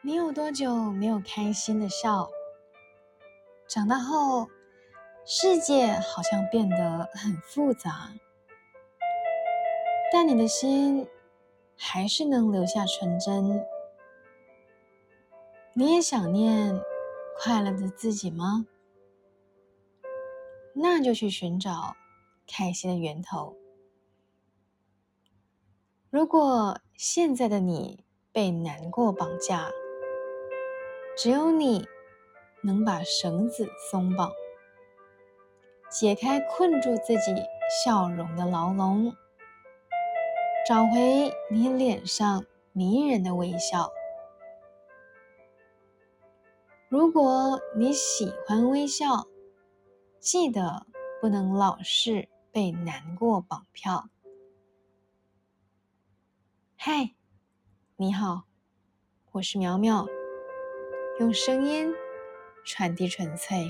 你有多久没有开心的笑？长大后，世界好像变得很复杂，但你的心还是能留下纯真。你也想念快乐的自己吗？那就去寻找开心的源头。如果现在的你被难过绑架，只有你能把绳子松绑，解开困住自己笑容的牢笼，找回你脸上迷人的微笑。如果你喜欢微笑，记得不能老是被难过绑票。嗨，你好，我是苗苗，用声音传递纯粹。